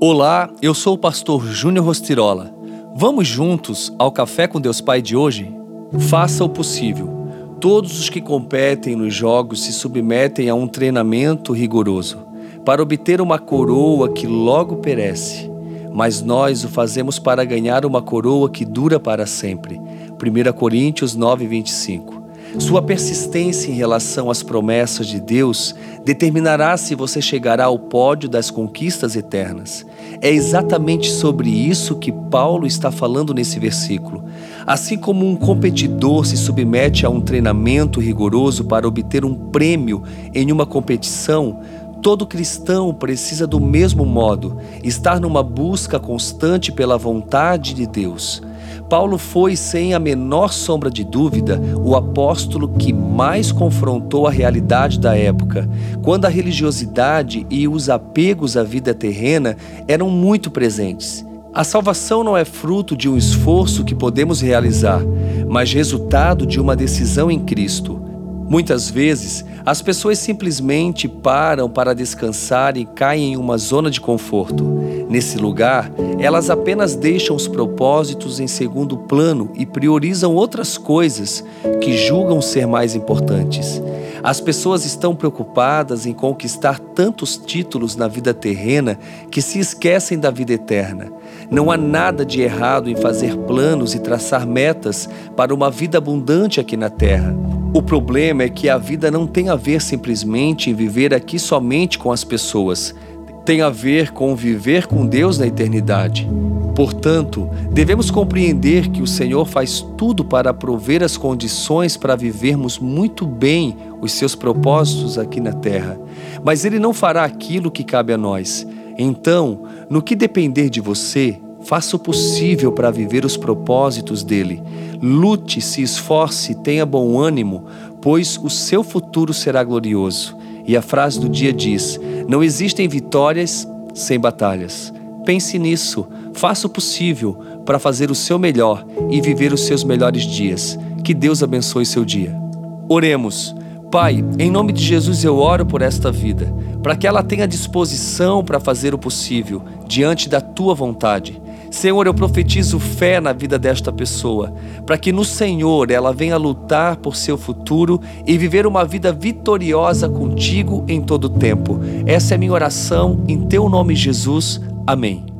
Olá, eu sou o pastor Júnior Rostirola. Vamos juntos ao Café com Deus Pai de hoje? Faça o possível. Todos os que competem nos jogos se submetem a um treinamento rigoroso para obter uma coroa que logo perece. Mas nós o fazemos para ganhar uma coroa que dura para sempre. 1 Coríntios 9, 25. Sua persistência em relação às promessas de Deus determinará se você chegará ao pódio das conquistas eternas. É exatamente sobre isso que Paulo está falando nesse versículo. Assim como um competidor se submete a um treinamento rigoroso para obter um prêmio em uma competição, Todo cristão precisa, do mesmo modo, estar numa busca constante pela vontade de Deus. Paulo foi, sem a menor sombra de dúvida, o apóstolo que mais confrontou a realidade da época, quando a religiosidade e os apegos à vida terrena eram muito presentes. A salvação não é fruto de um esforço que podemos realizar, mas resultado de uma decisão em Cristo. Muitas vezes, as pessoas simplesmente param para descansar e caem em uma zona de conforto. Nesse lugar, elas apenas deixam os propósitos em segundo plano e priorizam outras coisas que julgam ser mais importantes. As pessoas estão preocupadas em conquistar tantos títulos na vida terrena que se esquecem da vida eterna. Não há nada de errado em fazer planos e traçar metas para uma vida abundante aqui na terra. O problema é que a vida não tem a ver simplesmente em viver aqui somente com as pessoas, tem a ver com viver com Deus na eternidade. Portanto, devemos compreender que o Senhor faz tudo para prover as condições para vivermos muito bem os seus propósitos aqui na terra, mas Ele não fará aquilo que cabe a nós. Então, no que depender de você, Faça o possível para viver os propósitos dele. Lute, se esforce, tenha bom ânimo, pois o seu futuro será glorioso. E a frase do dia diz: Não existem vitórias sem batalhas. Pense nisso, faça o possível para fazer o seu melhor e viver os seus melhores dias. Que Deus abençoe seu dia. Oremos. Pai, em nome de Jesus eu oro por esta vida, para que ela tenha disposição para fazer o possível diante da tua vontade. Senhor, eu profetizo fé na vida desta pessoa, para que no Senhor ela venha lutar por seu futuro e viver uma vida vitoriosa contigo em todo o tempo. Essa é a minha oração, em teu nome, Jesus. Amém.